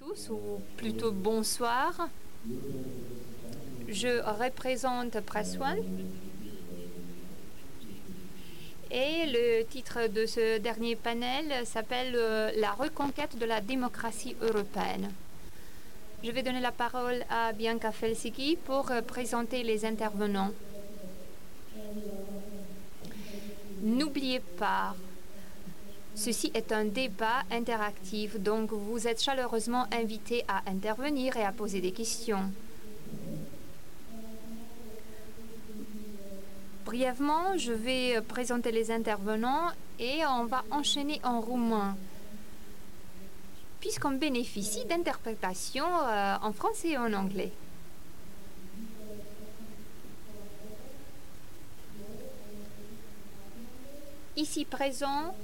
tous, ou plutôt bonsoir. Je représente Press One. Et le titre de ce dernier panel s'appelle euh, La reconquête de la démocratie européenne. Je vais donner la parole à Bianca Felsiki pour euh, présenter les intervenants. N'oubliez pas, Ceci est un débat interactif, donc vous êtes chaleureusement invités à intervenir et à poser des questions. Brièvement, je vais présenter les intervenants et on va enchaîner en roumain, puisqu'on bénéficie d'interprétations euh, en français et en anglais. Ici présent,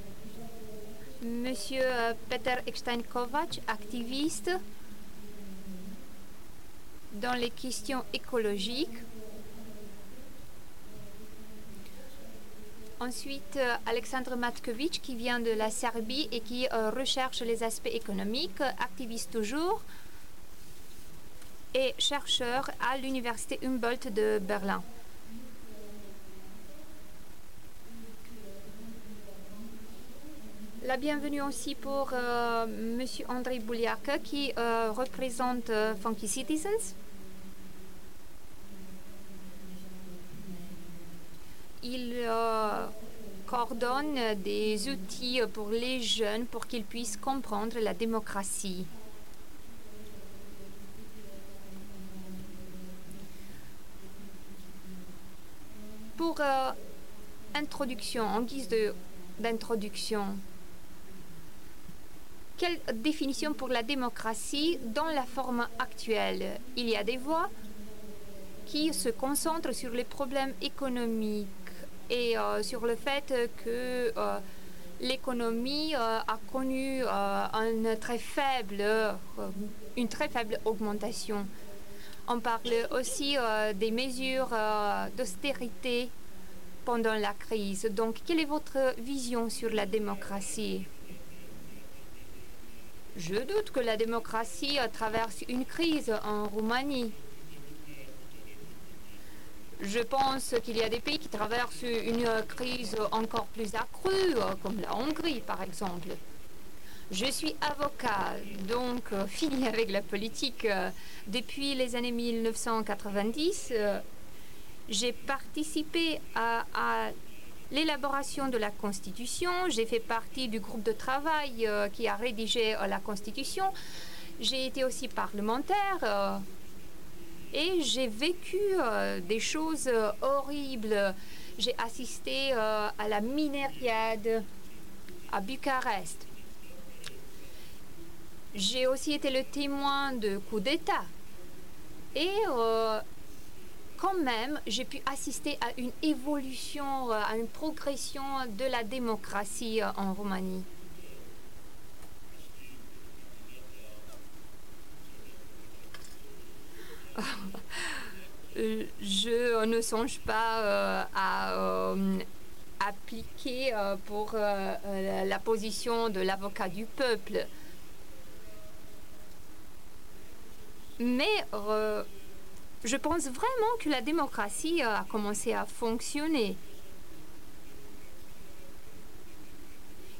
Monsieur euh, Peter Eckstein-Kovac, activiste dans les questions écologiques. Ensuite, euh, Alexandre Matkovic, qui vient de la Serbie et qui euh, recherche les aspects économiques, activiste toujours, et chercheur à l'Université Humboldt de Berlin. La bienvenue aussi pour euh, Monsieur André Bouliac qui euh, représente euh, Funky Citizens. Il coordonne des outils pour les jeunes pour qu'ils puissent comprendre la démocratie. Pour introduction, en guise d'introduction, quelle définition pour la démocratie dans la forme actuelle? Il y a des voix qui se concentrent sur les problèmes économiques et euh, sur le fait que euh, l'économie euh, a connu une, très faible, une très faible augmentation. On parle aussi des mesures d'austérité pendant la crise. Donc, quelle est votre vision sur la démocratie? Je doute que la démocratie traverse une crise en Roumanie. Je pense qu'il y a des pays qui traversent une crise encore plus accrue, comme la Hongrie par exemple. Je suis avocat, donc euh, fini avec la politique. Depuis les années 1990, euh, j'ai participé à, à l'élaboration de la Constitution. J'ai fait partie du groupe de travail euh, qui a rédigé euh, la Constitution. J'ai été aussi parlementaire euh, et j'ai vécu des choses horribles. J'ai assisté à la minériade à Bucarest. J'ai aussi été le témoin de coups d'État. Et quand même, j'ai pu assister à une évolution, euh, à une progression de la démocratie euh, en Roumanie. Je ne songe pas euh, à appliquer pour la position de l'avocat du peuple. Mais je pense vraiment que la démocratie a commencé à fonctionner.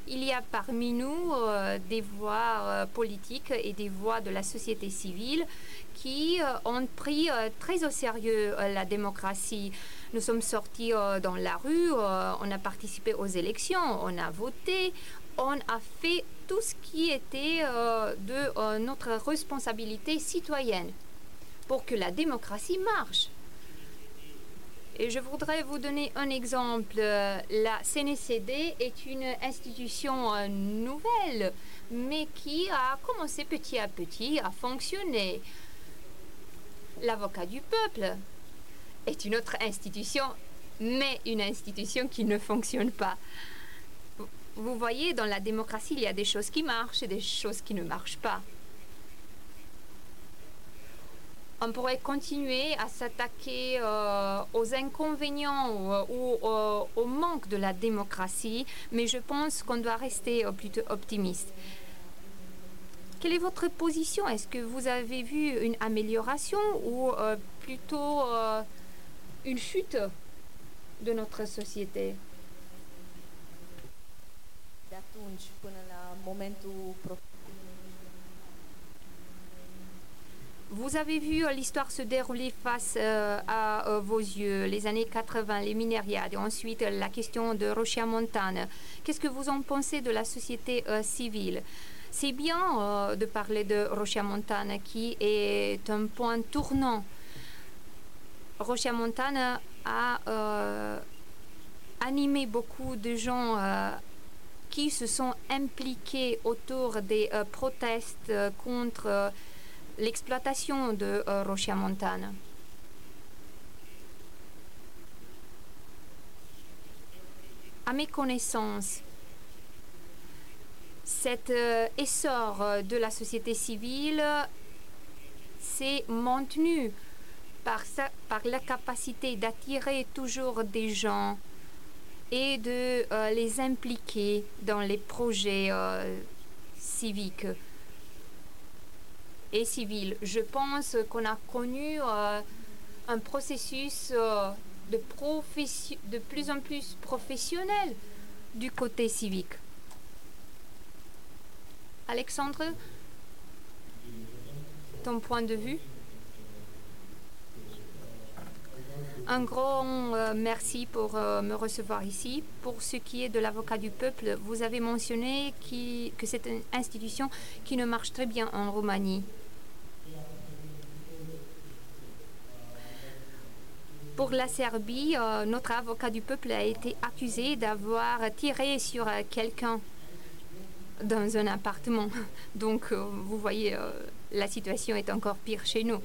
Il y a parmi nous euh, des voix euh, politiques et des voix de la société civile qui euh, ont pris très au sérieux la démocratie. Nous sommes sortis dans la rue, on a participé aux élections, on a voté, on a fait tout ce qui était de notre responsabilité citoyenne pour que la démocratie marche. Et je voudrais vous donner un exemple. La CNCD est une institution euh, nouvelle, mais qui a commencé petit à petit à fonctionner. L'avocat du peuple est une autre institution, mais une institution qui ne fonctionne pas. Vous voyez, dans la démocratie, il y a des choses qui marchent et des choses qui ne marchent pas. On pourrait continuer à s'attaquer euh, aux inconvénients ou, euh, au manque de la démocratie, mais je pense qu'on doit rester plutôt optimiste. Quelle est votre position? Est-ce que vous avez vu une amélioration ou plutôt une chute de notre société? Vous avez vu l'histoire se dérouler face à vos yeux, les années 80, les minériades, et ensuite la question de Rochia Montane. Qu'est-ce que vous en pensez de la société civile? C'est bien de parler de Rochia Montane, qui est un point tournant. Rochia Montane a animé beaucoup de gens qui se sont impliqués autour des protestes contre l'exploitation de Rochia Montane. À mes connaissances, cet essor de la société civile s'est maintenu par, par la capacité d'attirer toujours des gens et de les impliquer dans les projets civiques et civils. Je pense qu'on a connu un processus de, de plus en plus professionnel du côté civique. Alexandre, ton point de vue? Un grand merci pour me recevoir ici. Pour ce qui est de l'avocat du peuple, vous avez mentionné que c'est une institution qui ne marche très bien en Roumanie. Pour la Serbie, notre avocat du peuple a été accusé d'avoir tiré sur quelqu'un dans un appartement. Donc, vous voyez, la situation est encore pire chez nous.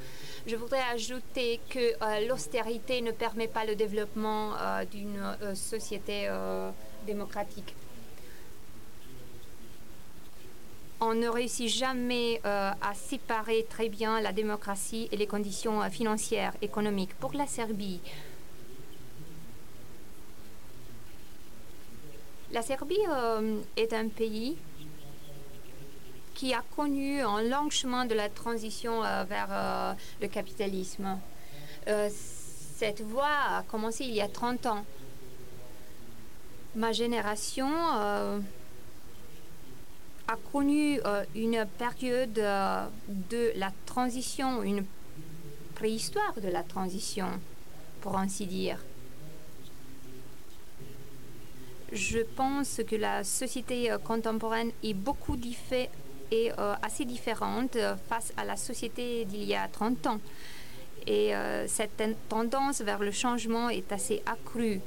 Je voudrais ajouter que l'austérité ne permet pas le développement d'une société démocratique. On ne réussit jamais à séparer très bien la démocratie et les conditions financières, économiques. Pour la Serbie, la Serbie est un pays qui a connu un long chemin de la transition vers le capitalisme. cette voie a commencé il y a 30 ans. Ma génération a connu une période de la transition, une préhistoire de la transition, pour ainsi dire. Je pense que la société contemporaine est beaucoup est assez différente face à la société d'il y a 30 ans. Et cette tendance vers le changement est assez accrue.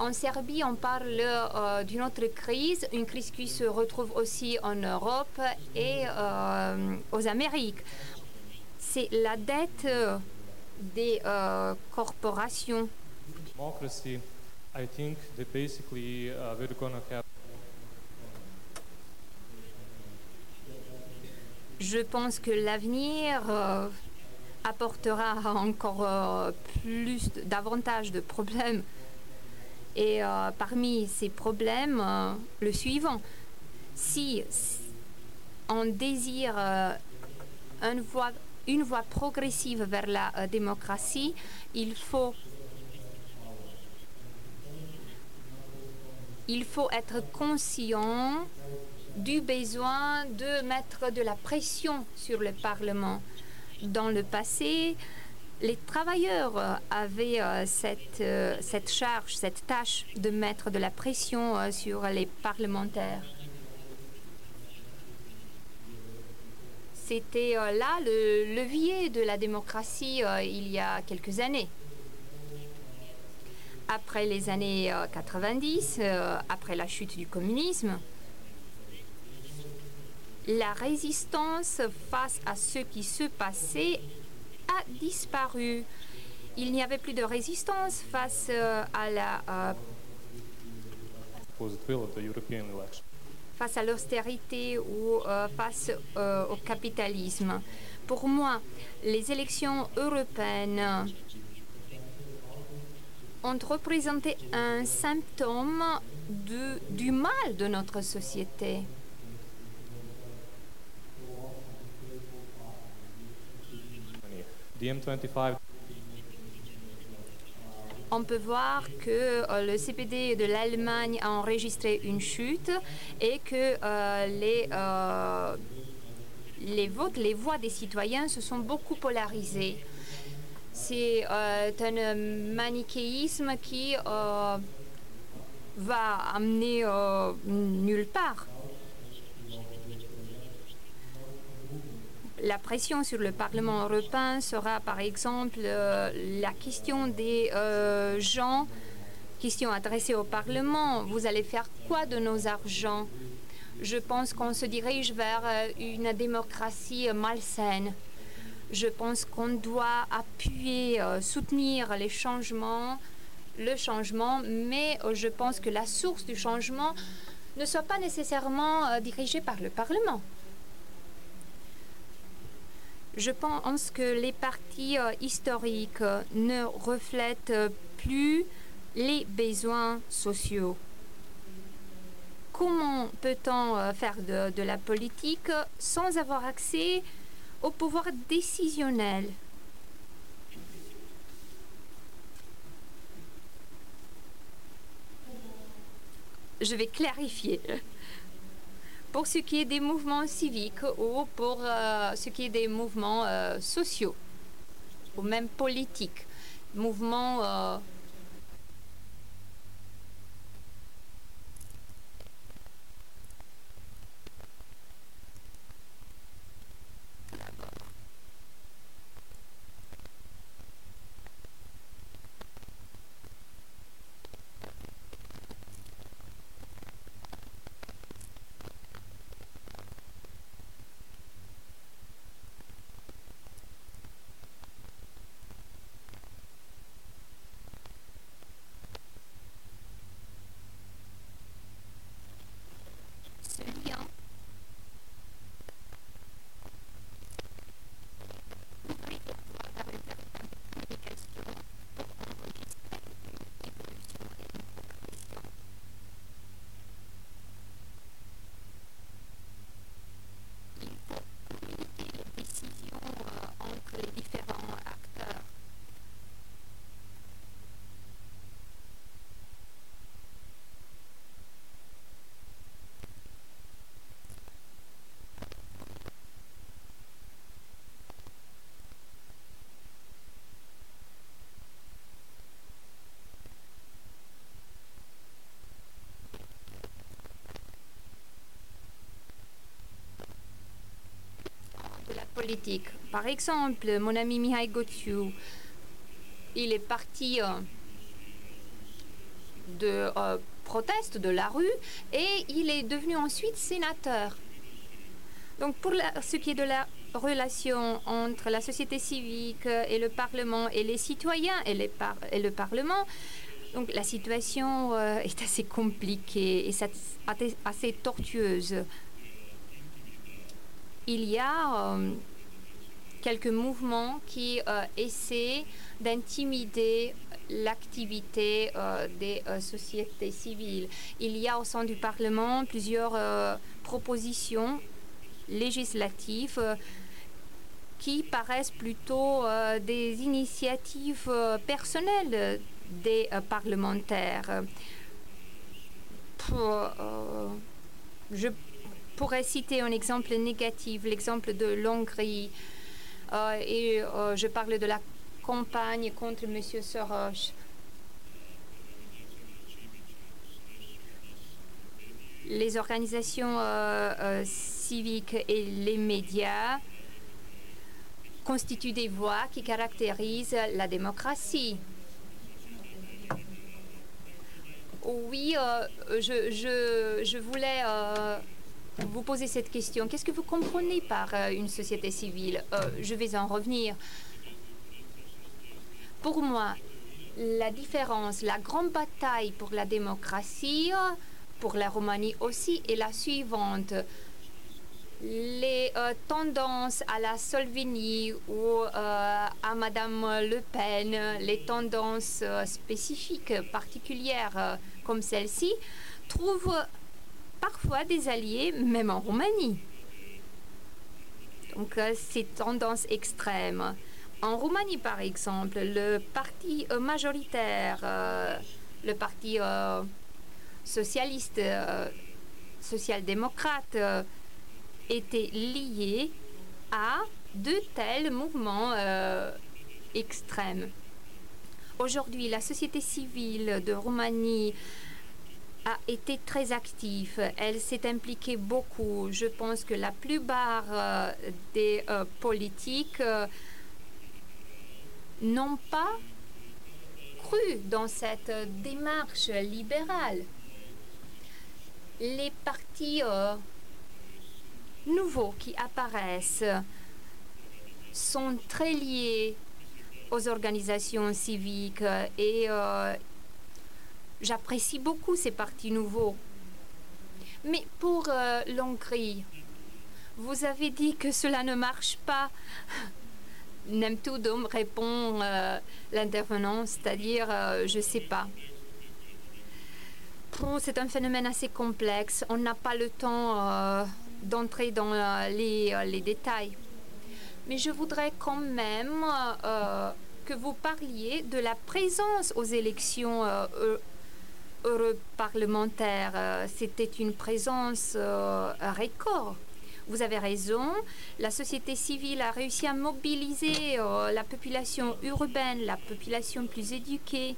En Serbie, on parle d'une autre crise, une crise qui se retrouve aussi en Europe et aux Amériques. C'est la dette des corporations. Democracy, I think that basically uh, we're have Je pense que l'avenir apportera encore plus, davantage de problèmes. Et parmi ces problèmes, le suivant, si on désire une voie, une voie progressive vers la démocratie, il faut il faut être conscient du besoin de mettre de la pression sur le Parlement. Dans le passé, les travailleurs avaient cette, cette charge, cette tâche de mettre de la pression sur les parlementaires. C'était là le levier de la démocratie il y a quelques années. Après les années 90, après la chute du communisme, la résistance face à ce qui se passait a disparu. Il n'y avait plus de résistance face à la face à l'austérité ou face au capitalisme. Pour moi, les élections européennes ont représenté un symptôme du mal de notre société. the M25 on peut voir que euh, le CPD de l'Allemagne a enregistré une chute et que euh, les, euh, les votes, les voix des citoyens se sont beaucoup polarisés. C'est un manichéisme qui va amener nulle part. La pression sur le Parlement européen sera par exemple euh, la question des euh, gens, question adressée au Parlement. Vous allez faire quoi de nos argents? Je pense qu'on se dirige vers euh, une démocratie malsaine. Je pense qu'on doit appuyer, soutenir les changements, le changement, mais je pense que la source du changement ne soit pas nécessairement dirigée par le Parlement. Je pense que les partis euh, historiques ne reflètent plus les besoins sociaux. Comment peut-on euh, faire de, la politique sans avoir accès au pouvoir décisionnel? Je vais clarifier pour ce qui est des mouvements civiques ou pour euh, ce qui est des mouvements euh, sociaux ou même politiques, mouvements Par exemple, mon ami Mihai Gotiu, il est parti euh, de euh, proteste de la rue et il est devenu ensuite sénateur. Donc pour ce qui est de la relation entre la société civique et le Parlement et les citoyens et, le Parlement, donc la situation euh, est assez compliquée et assez tortueuse il y a quelques mouvements qui euh, essaient d'intimider l'activité euh, des sociétés civiles. Il y a au sein du Parlement plusieurs propositions législatives qui paraissent plutôt des initiatives personnelles des parlementaires. je pourrais citer un exemple négatif, l'exemple de l'Hongrie. Euh, et euh, je parle de la campagne contre M. Soros. Les organisations euh, civiques et les médias constituent des voix qui caractérisent la démocratie. Oui, je, je, je, voulais vous posez cette question. Qu'est-ce que vous comprenez par euh, une société civile euh, Je vais en revenir. Pour moi, la différence, la grande bataille pour la démocratie, pour la Roumanie aussi, est la suivante. Les euh, tendances à la Solvini ou à Madame Le Pen, les tendances spécifiques, particulières comme celle-ci, trouvent parfois des alliés, même en Roumanie. Donc euh, ces tendances extrêmes En Roumanie, par exemple, le parti euh, majoritaire, euh, le parti socialiste, social-démocrate, était lié à de tels mouvements extrêmes. Aujourd'hui, la société civile de Roumanie a été très active. Elle s'est impliquée beaucoup. Je pense que la plupart des politiques n'ont pas cru dans cette démarche libérale. Les partis euh, nouveaux qui apparaissent sont très liés aux organisations civiques et euh, j'apprécie beaucoup ces partis nouveaux. Mais pour euh, l'Hongrie, vous avez dit que cela ne marche pas. Nemtoudom répond euh, l'intervenant, c'est-à-dire euh, je ne sais pas. C'est un phénomène assez complexe. On n'a pas le temps d'entrer dans les, les, détails. Mais je voudrais quand même que vous parliez de la présence aux élections europarlementaires. C'était une présence record. Vous avez raison, la société civile a réussi à mobiliser euh, la population urbaine, la population plus éduquée.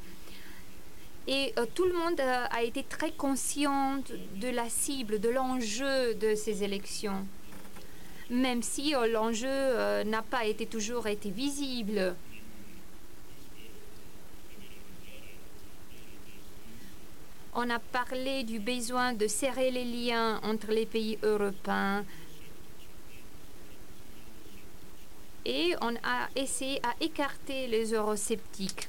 Et euh, tout le monde euh, a été très conscient de la cible, de l'enjeu de ces élections, même si l'enjeu n'a pas toujours été visible. On a parlé du besoin de serrer les liens entre les pays européens, et on a essayé à écarter les eurosceptiques.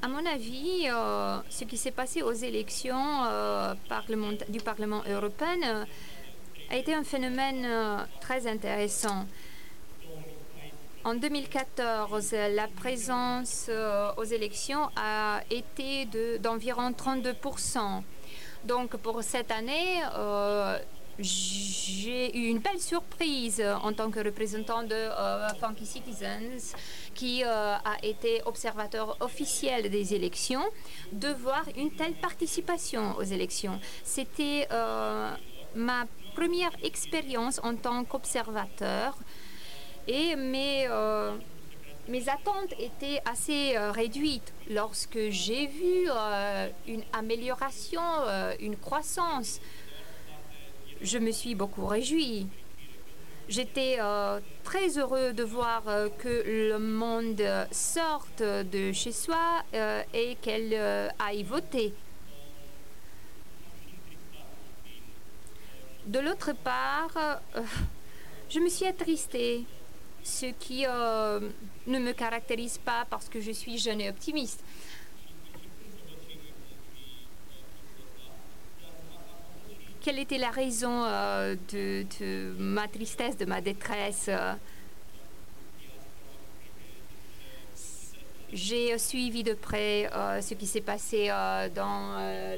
À mon avis, euh, ce qui s'est passé aux élections euh, du Parlement européen euh, a été un phénomène très intéressant. En 2014, la présence aux élections a été d'environ 32% donc pour cette année, euh, j'ai eu une belle surprise en tant que représentant de euh, Funky Citizens, qui euh, a été observateur officiel des élections, de voir une telle participation aux élections. C'était ma première expérience en tant qu'observateur et mes mes attentes étaient assez euh, réduites lorsque j'ai vu euh, une amélioration, euh, une croissance. Je me suis beaucoup réjouie. J'étais très heureux de voir que le monde sorte de chez soi et qu'elle aille voter. De l'autre part, je me suis attristée, ce qui ne me caractérise pas parce que je suis jeune et optimiste. Quelle était la raison euh, de, ma tristesse, de ma détresse euh? J'ai suivi de près euh, ce qui s'est passé dans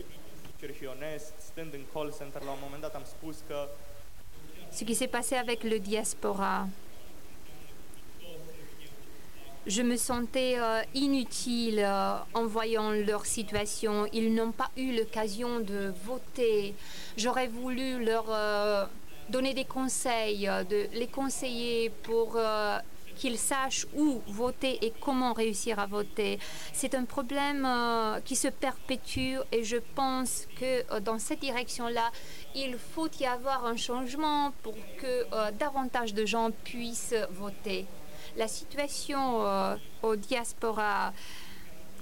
ce qui s'est passé avec le diaspora je me sentais euh, inutile euh, en voyant leur situation. Ils n'ont pas eu l'occasion de voter. J'aurais voulu leur euh, donner des conseils, les conseiller pour qu'ils sachent où voter et comment réussir à voter. C'est un problème qui se perpétue et je pense que dans cette direction-là, il faut y avoir un changement pour que davantage de gens puissent voter la situation euh, au diaspora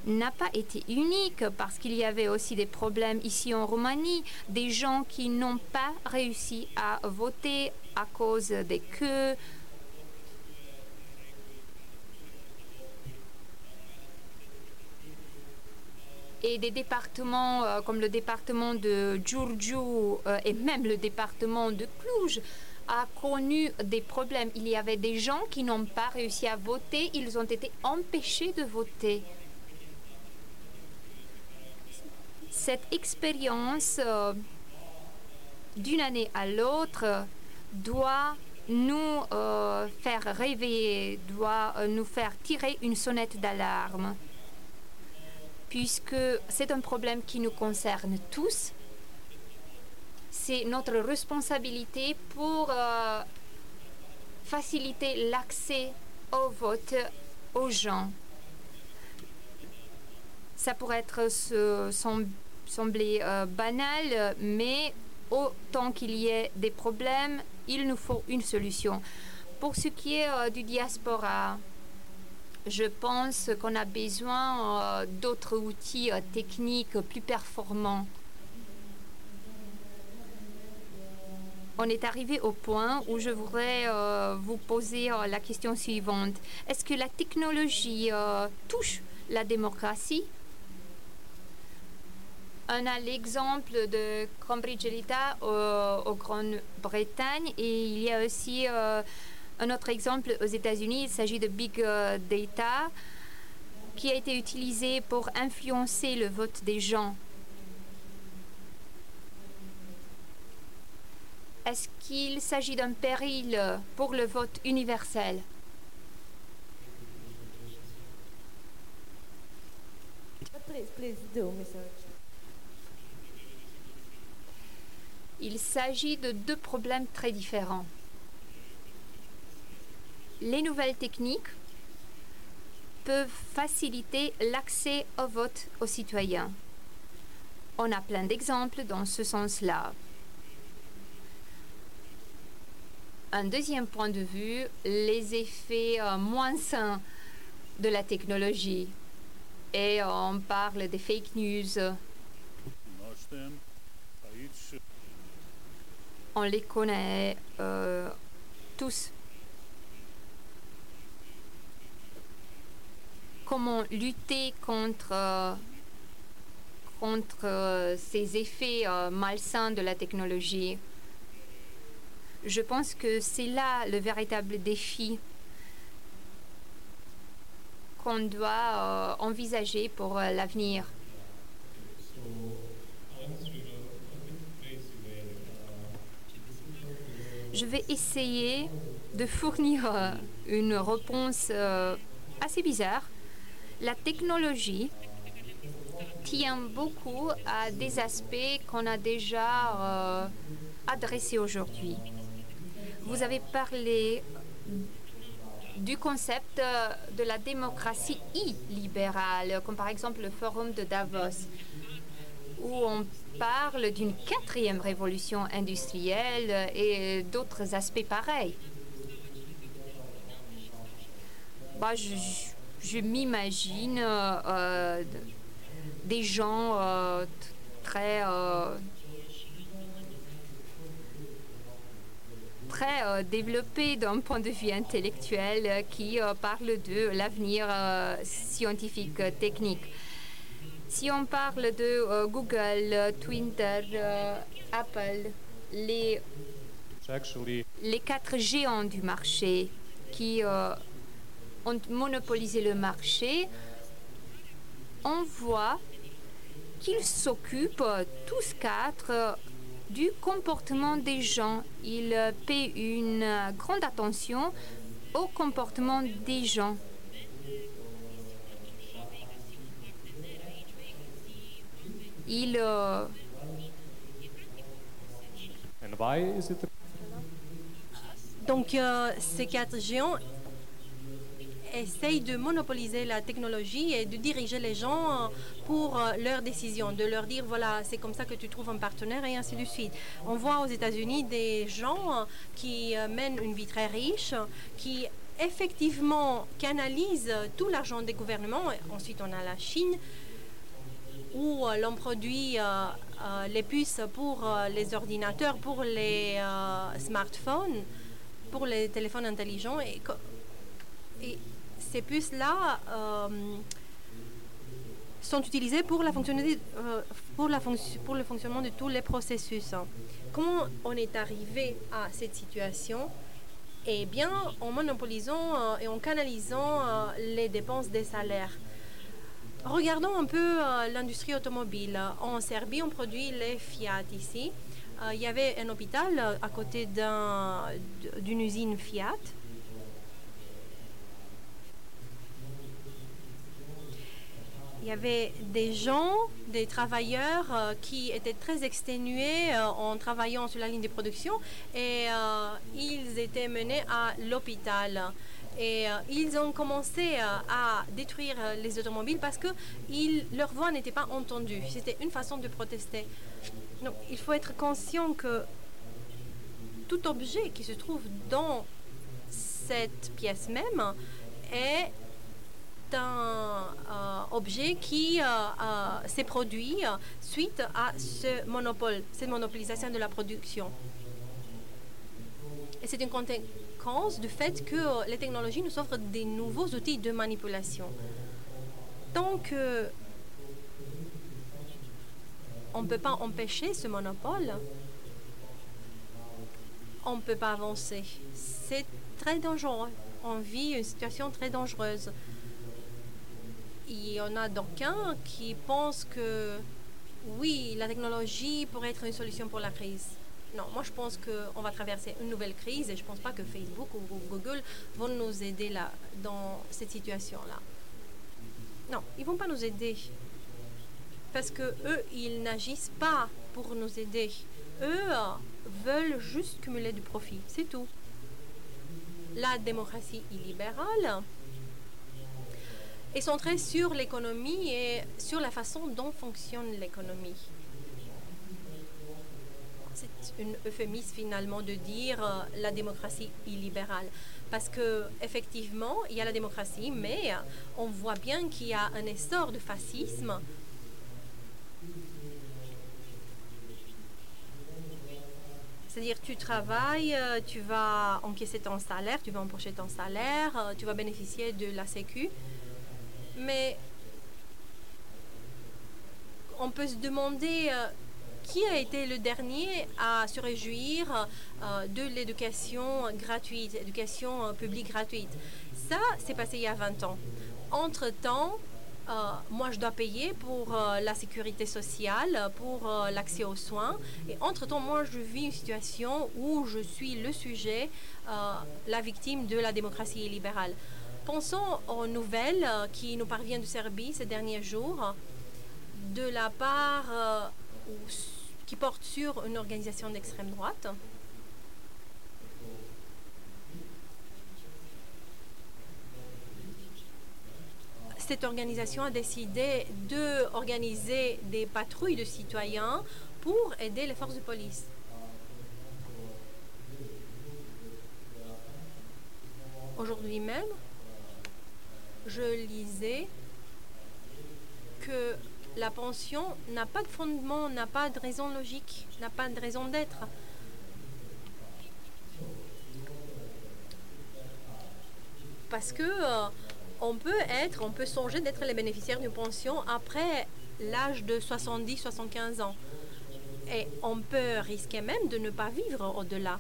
n'a pas été unique parce qu'il y avait aussi des problèmes ici en Roumanie, des gens qui n'ont pas réussi à voter à cause des queues. Et des départements euh, comme le département de Giurgiu euh, et même le département de Cluj a connu des problèmes. Il y avait des gens qui n'ont pas réussi à voter, ils ont été empêchés de voter. Cette expérience euh, d'une année à l'autre, doit nous euh, faire rêver, doit euh, nous faire tirer une sonnette d'alarme, puisque c'est un problème qui nous concerne tous. C'est notre responsabilité pour euh, faciliter l'accès au vote aux gens. Ça pourrait être se, sembler banal, mais autant qu'il y ait des problèmes, il nous faut une solution. Pour ce qui est euh, du diaspora, je pense qu'on a besoin euh, d'autres outils euh, techniques plus performants. On est arrivé au point où je voudrais vous poser la question suivante. Est-ce que la technologie touche la démocratie? On a l'exemple de Cambridge Elita au, Grande-Bretagne et il y a aussi euh, un autre exemple aux États-Unis. Il s'agit de Big euh, Data qui a été utilisé pour influencer le vote des gens. Est-ce qu'il s'agit d'un péril pour le vote universel? Il s'agit de deux problèmes très différents. Les nouvelles techniques peuvent faciliter l'accès au vote aux citoyens. On a plein d'exemples dans ce sens-là. Un deuxième point de vue, les effets euh, moins sains de la technologie. Et on parle des fake news on les connaît euh, tous. Comment lutter contre, euh, contre euh, ces effets malsains de la technologie Je pense que c'est là le véritable défi qu'on doit envisager pour l'avenir. Je vais essayer de fournir euh, une réponse euh, assez bizarre. La technologie tient beaucoup à des aspects qu'on a déjà euh, adressés aujourd'hui. Vous avez parlé du concept de la démocratie illibérale, comme par exemple le forum de Davos, où on parle d'une quatrième révolution industrielle et d'autres aspects pareils. Bah, je, m'imagine euh, des gens euh, très euh, très développés d'un point de vue intellectuel qui parlent de l'avenir scientifique technique. Si on parle de euh, Google, Twitter, euh, Apple, les, les quatre géants du marché qui euh, ont monopolisé le marché, on voit qu'ils s'occupent tous quatre du comportement des gens. Ils paient une grande attention au comportement des gens. il euh, donc euh, ces quatre géants essayent de monopoliser la technologie et de diriger les gens euh, pour leurs décisions, de leur dire voilà, c'est comme ça que tu trouves un partenaire et ainsi de suite. On voit aux États-Unis des gens qui mènent une vie très riche, qui effectivement canalisent tout l'argent des gouvernements. Ensuite, on a la Chine où euh, l'on produit euh, euh, les puces pour les ordinateurs, pour les smartphones, pour les téléphones intelligents. Et ces puces-là sont utilisées pour, la pour, la pour le fonctionnement de tous les processus. Comment on est arrivé à cette situation? Eh bien, en monopolisant et en canalisant les dépenses des salaires. Regardons un peu euh, l'industrie automobile. En Serbie, on produit les Fiat ici. Euh, il y avait un hôpital à côté d'une usine Fiat. Il y avait des gens, des travailleurs euh, qui étaient très exténués euh, en travaillant sur la ligne de production et ils étaient menés à l'hôpital. Et ils ont commencé à détruire les automobiles parce que leur voix n'était pas entendue. C'était une façon de protester il faut être conscient que tout objet qui se trouve dans cette pièce même est un euh, objet qui euh, euh, s'est produit suite à ce monopole, cette monopolisation de la production. Et c'est une conséquence du fait que les technologies nous offrent des nouveaux outils de manipulation. Donc, on ne peut pas empêcher ce monopole. On ne peut pas avancer. C'est très dangereux. On vit une situation très dangereuse. Il y en a d'aucuns qui pensent que oui, la technologie pourrait être une solution pour la crise. Non, moi je pense qu'on va traverser une nouvelle crise et je ne pense pas que Facebook ou Google vont nous aider là, dans cette situation-là. Non, ils ne vont pas nous aider parce que eux, ils n'agissent pas pour nous aider. Eux veulent juste cumuler du profit, c'est tout. La démocratie illibérale est centrée sur l'économie et sur la façon dont fonctionne l'économie. C'est une euphémisme finalement de dire euh, la démocratie illibérale. Parce que effectivement, il y a la démocratie, mais on voit bien qu'il y a un essor de fascisme C'est-à-dire, tu travailles, euh, tu vas encaisser ton salaire, tu vas empocher ton salaire, euh, tu vas bénéficier de la Sécu. Mais on peut se demander euh, qui a été le dernier à se réjouir de l'éducation gratuite, l'éducation publique gratuite? Ça, c'est passé il y a 20 ans. Entre-temps, euh, moi, je dois payer pour euh, la sécurité sociale, pour euh, l'accès aux soins. Et entre-temps, moi, je vis une situation où je suis le sujet, la victime de la démocratie libérale. Pensons aux nouvelles qui nous parviennent de Serbie ces derniers jours, de la part qui porte sur une organisation d'extrême droite. cette organisation a décidé d'organiser des patrouilles de citoyens pour aider les forces de police. Aujourd'hui même, je lisais que la pension n'a pas de fondement, n'a pas de raison logique, n'a pas de raison d'être. Parce que euh, on peut être, on peut songer d'être les bénéficiaires d'une pension après l'âge de 70-75 ans. Et on peut risquer même de ne pas vivre au-delà.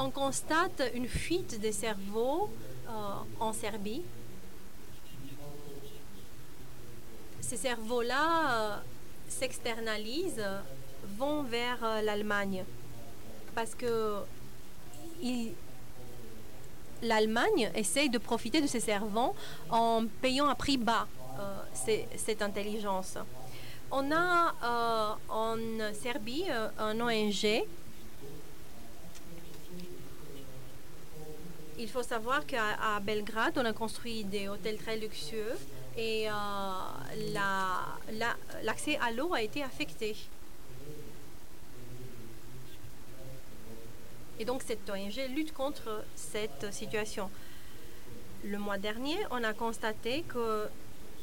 On constate une fuite des cerveaux euh, en Serbie. Ces cerveaux-là euh, s'externalisent, vont vers euh, l'Allemagne parce que l'Allemagne essaye de profiter de ses servants en payant à prix bas cette intelligence. On a en Serbie un ONG. Il faut savoir qu'à Belgrade, on a construit des hôtels très luxueux et l'accès à l'eau a été affecté. Et donc cette ONG lutte contre cette situation. Le mois dernier, on a constaté que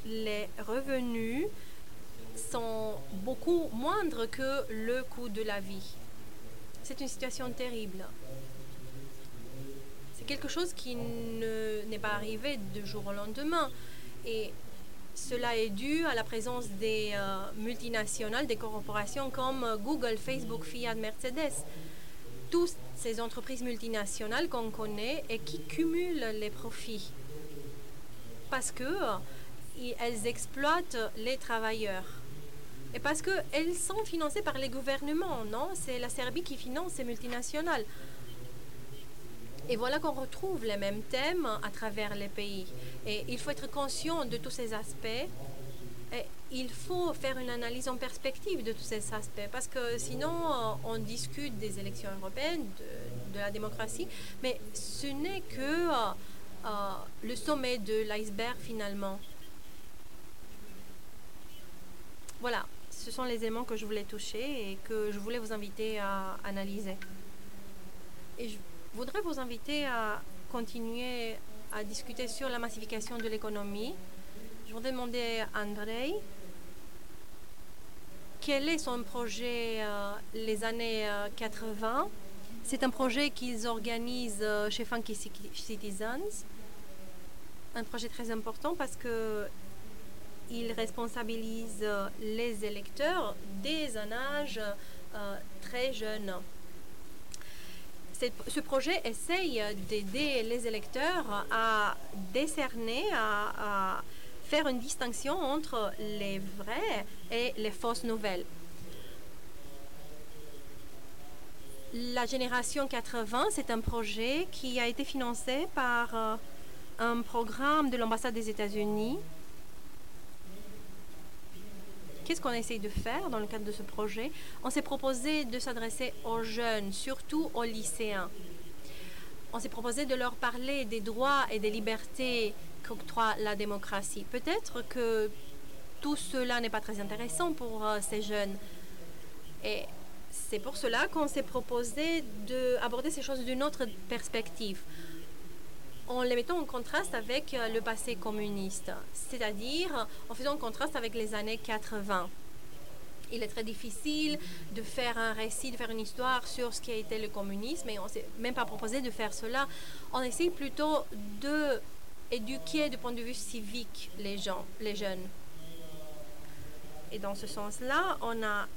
les revenus sont beaucoup moindres que le coût de la vie. C'est une situation terrible. C'est quelque chose qui n'est pas arrivé de jour au lendemain. Et cela est dû à la présence des euh, multinationales, des corporations comme Google, Facebook, Fiat, Mercedes toutes ces entreprises multinationales qu'on connaît et qui cumulent les profits parce que elles exploitent les travailleurs. Et parce qu'elles sont financées par les gouvernements, non? C'est la Serbie qui finance ces multinationales. Et voilà qu'on retrouve les mêmes thèmes à travers les pays. Et il faut être conscient de tous ces aspects. Et il faut faire une analyse en perspective de tous ces aspects. Parce que sinon, on discute des élections européennes, de, la démocratie, mais ce n'est que euh, euh, le sommet de l'iceberg finalement. Voilà, ce sont les éléments que je voulais toucher et que je voulais vous inviter à analyser. Et je voudrais vous inviter à continuer à discuter sur la massification de l'économie. Je voudrais demander à Andrei quel est son projet euh, les années 80. Euh, C'est un projet qu'ils organisent euh, chez Funky Citizens. Un projet très important parce que il responsabilise les électeurs dès un âge très jeune. Ce projet essaye d'aider les électeurs à décerner, à, faire une distinction entre les vraies et les fausses nouvelles. La génération 80, c'est un projet qui a été financé par euh, un programme de l'ambassade des États-Unis Qu'est-ce qu'on essaye de faire dans le cadre de ce projet? On s'est proposé de s'adresser aux jeunes, surtout aux lycéens. On s'est proposé de leur parler des droits et des libertés qu'octroie la démocratie. Peut-être que tout cela n'est pas très intéressant pour euh, ces jeunes. Et c'est pour cela qu'on s'est proposé d'aborder ces choses d'une autre perspective en les mettant en contraste avec euh, le passé communiste, c'est-à-dire en faisant un contraste avec les années 80. Il est très difficile de faire un récit, de faire une histoire sur ce qui a été le communisme, et on ne s'est même pas proposé de faire cela. On essaye plutôt de éduquer du point de vue civique les gens, les jeunes. Et dans ce sens-là, on a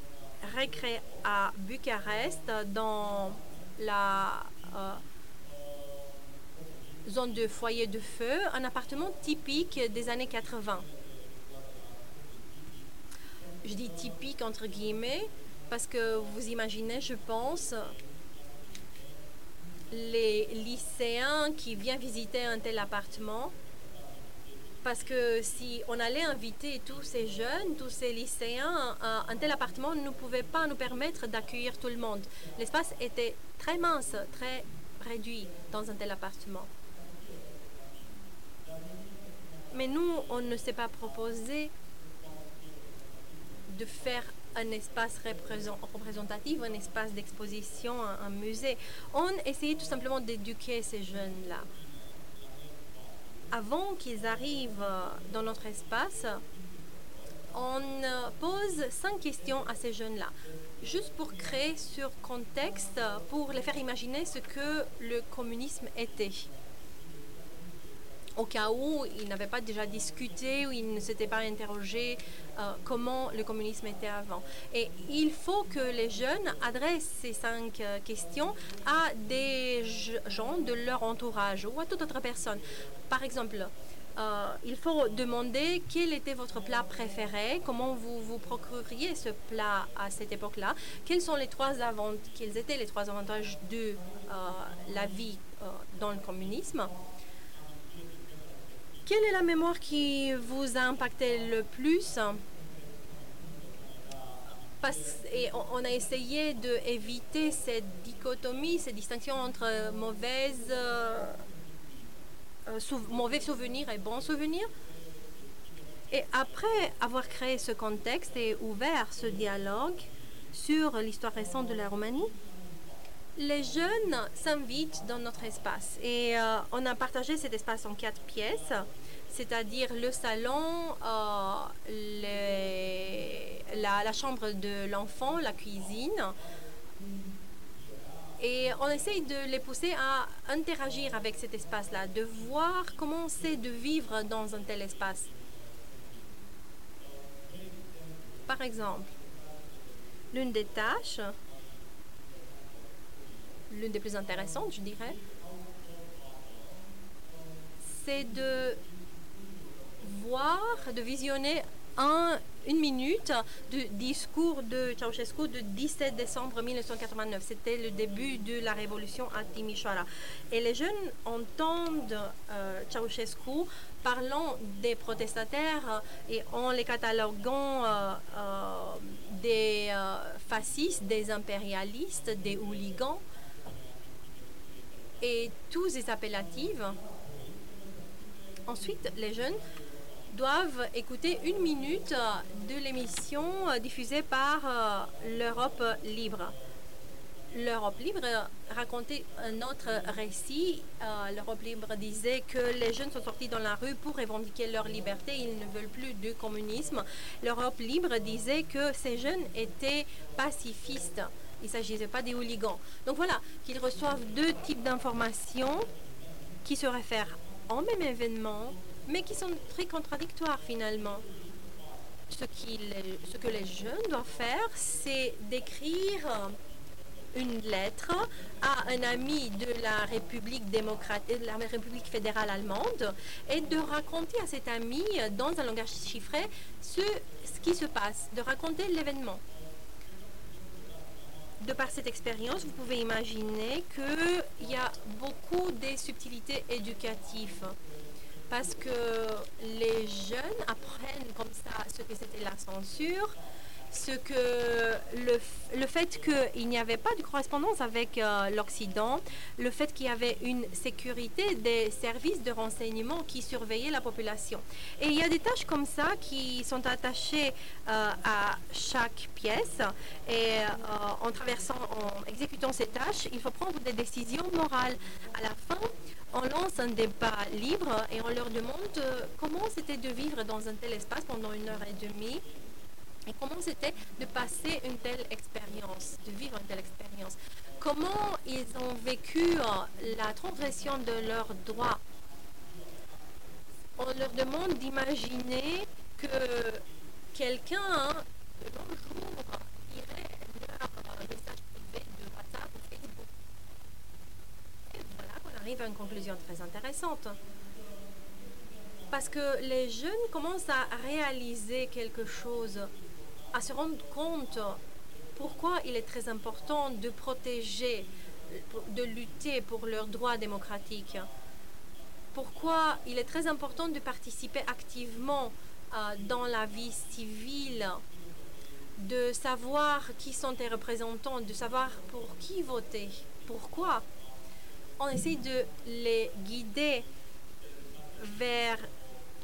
recréé à Bucarest, dans la euh, zone de foyer de feu, un appartement typique des années 80. Je dis typique entre guillemets parce que vous imaginez, je pense, les lycéens qui viennent visiter un tel appartement. Parce que si on allait inviter tous ces jeunes, tous ces lycéens, un tel appartement ne pouvait pas nous permettre d'accueillir tout le monde. L'espace était très mince, très réduit dans un tel appartement. Mais nous, on ne s'est pas proposé de faire un espace représentatif, un espace d'exposition, un, musée. On essayait tout simplement d'éduquer ces jeunes-là. Avant qu'ils arrivent dans notre espace, on pose cinq questions à ces jeunes-là, juste pour créer ce contexte, pour les faire imaginer ce que le communisme était au cas où ils n'avaient pas déjà discuté ou ils ne s'étaient pas interrogés euh, comment le communisme était avant. Et il faut que les jeunes adressent ces cinq euh, questions à des gens de leur entourage ou à toute autre personne. Par exemple, euh, il faut demander quel était votre plat préféré, comment vous vous procuriez ce plat à cette époque-là, quels sont les trois avantages, quels étaient les trois avantages de la vie dans le communisme. Quelle est la mémoire qui vous a impacté le plus? Et on, a essayé d'éviter cette dichotomie, cette distinction entre euh, euh, mauvais souvenirs et bons souvenirs. Et après avoir créé ce contexte et ouvert ce dialogue sur l'histoire récente de la Roumanie, les jeunes s'invitent dans notre espace et euh, on a partagé cet espace en quatre pièces, c'est-à-dire le salon, euh, la, chambre de l'enfant, la cuisine. Et on essaye de les pousser à interagir avec cet espace-là, de voir comment c'est de vivre dans un tel espace. Par exemple, l'une des tâches l'une des plus intéressantes, je dirais, c'est de voir, de visionner un, une minute du discours de Ceausescu de 17 décembre 1989. C'était le début de la révolution à Timișoara. Et les jeunes entendent euh, Ceausescu parlant des protestataires et en les cataloguant euh, euh, des euh, fascistes, des impérialistes, des hooligans et tous ces appellatifs. Ensuite, les jeunes doivent écouter une minute de l'émission diffusée par euh, l'Europe libre. L'Europe libre racontait un autre récit. Euh, L'Europe libre disait que les jeunes sont sortis dans la rue pour revendiquer leur liberté. Ils ne veulent plus du communisme. L'Europe libre disait que ces jeunes étaient pacifistes. Il ne s'agissait pas des hooligans. Donc voilà, qu'ils reçoivent deux types d'informations qui se réfèrent au même événement, mais qui sont très contradictoires finalement. Ce, que les jeunes doivent faire, c'est d'écrire une lettre à un ami de la République démocratique, de la République fédérale allemande, et de raconter à cet ami, dans un langage chiffré, ce qui se passe, de raconter l'événement. De par cette expérience, vous pouvez imaginer qu'il y a beaucoup de subtilités éducatives. Parce que les jeunes apprennent comme ça ce que c'était la censure, ce que le, le fait qu'il n'y avait pas de correspondance avec euh, l'Occident, le fait qu'il y avait une sécurité des services de renseignement qui surveillaient la population. Et il y a des tâches comme ça qui sont attachées euh, à chaque pièce et euh, en traversant, en exécutant ces tâches, il faut prendre des décisions morales. À la fin, on lance un débat libre et on leur demande comment c'était de vivre dans un tel espace pendant une heure et demie et comment c'était de passer une telle expérience, de vivre une telle expérience? Comment ils ont vécu euh, la transgression de leurs droits? On leur demande d'imaginer que quelqu'un, hein, de nos jours, irait leur euh, message privé de WhatsApp ou Facebook. Et voilà qu'on arrive à une conclusion très intéressante. Parce que les jeunes commencent à réaliser quelque chose, à se rendre compte pourquoi il est très important de protéger, de lutter pour leurs droits démocratiques. Pourquoi il est très important de participer activement euh, dans la vie civile, de savoir qui sont tes représentants, de savoir pour qui voter, pourquoi? On essaie de les guider vers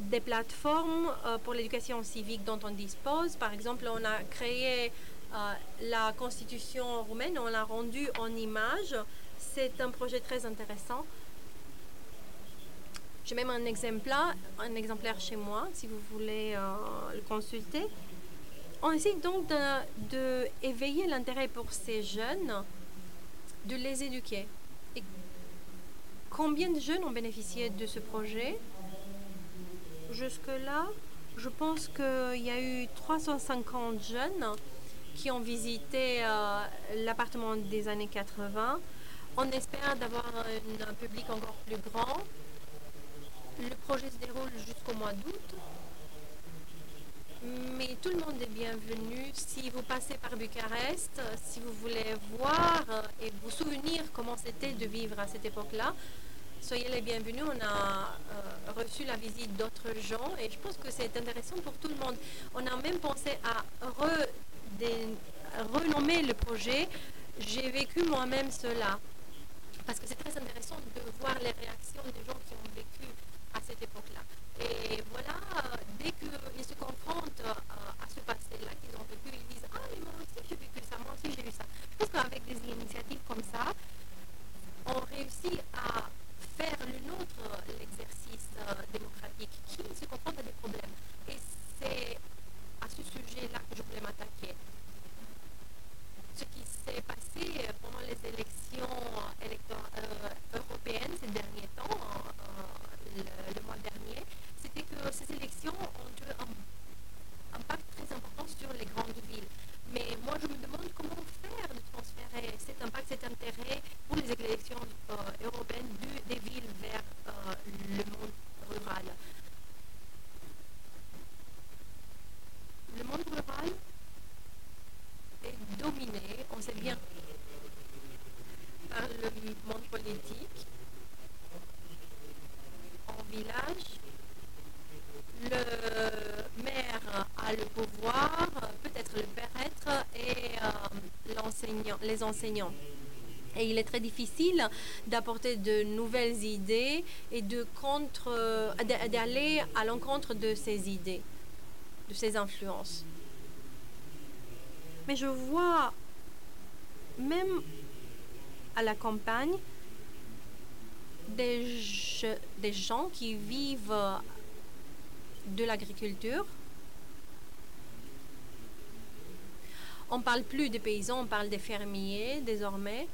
des plateformes euh, pour l'éducation civique dont on dispose. Par exemple, on a créé euh, la constitution roumaine, on l'a rendue en image. C'est un projet très intéressant. J'ai même un exemplaire, un exemplaire chez moi, si vous voulez euh, le consulter. On essaie donc de, de éveiller l'intérêt pour ces jeunes, de les éduquer. Combien de jeunes ont bénéficié de ce projet? Jusque-là, je pense qu'il y a eu 350 jeunes qui ont visité euh, l'appartement des années 80. On espère d'avoir un, public encore plus grand. Le projet se déroule jusqu'au mois d'août. Mais tout le monde est bienvenu. Si vous passez par Bucarest, si vous voulez voir et vous souvenir comment c'était de vivre à cette époque-là, soyez les bienvenus. On a euh, reçu la visite d'autres gens et je pense que c'est intéressant pour tout le monde. On a même pensé à renommer le projet. J'ai vécu moi-même cela parce que c'est très intéressant de voir les réactions des gens qui ont vécu à cette époque-là. Et voilà, dès qu'ils se confrontent euh, à ce passé-là qu'ils ont vécu, ils disent Ah, mais moi aussi j'ai vécu ça, moi aussi j'ai eu ça. Je pense qu'avec des initiatives comme ça, on réussit à faire le nôtre, euh, l'exercice euh, démocratique, qui se confronte à des problèmes? Et c'est à ce sujet-là que je voulais m'attaquer. Ce qui s'est passé euh, pendant les élections européennes ces derniers temps, le, mois dernier, c'était que ces élections ont eu un impact très important sur les grandes villes. Mais moi, je me demande comment faire de transférer cet impact, cet intérêt pour les élections européennes du, des le monde rural. Le monde rural est dominé, on sait bien, par le monde politique. En village, le maire a le pouvoir, peut-être le prêtre et euh, les enseignants. Et il est très difficile d'apporter de nouvelles idées et de contre, d'aller à l'encontre de ces idées, de ces influences. Mais je vois, même à la campagne, des, des gens qui vivent de l'agriculture. On ne parle plus des paysans, on parle des fermiers désormais.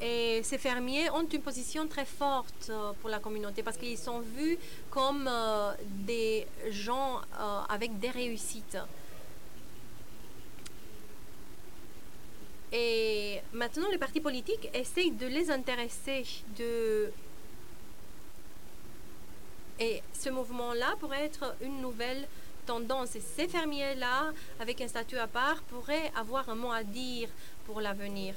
Et ces fermiers ont une position très forte euh, pour la communauté parce qu'ils sont vus comme euh, des gens euh, avec des réussites. Et maintenant, les partis politiques essayent de les intéresser, de... Et ce mouvement-là pourrait être une nouvelle tendance. Et ces fermiers-là, avec un statut à part, pourraient avoir un mot à dire pour l'avenir.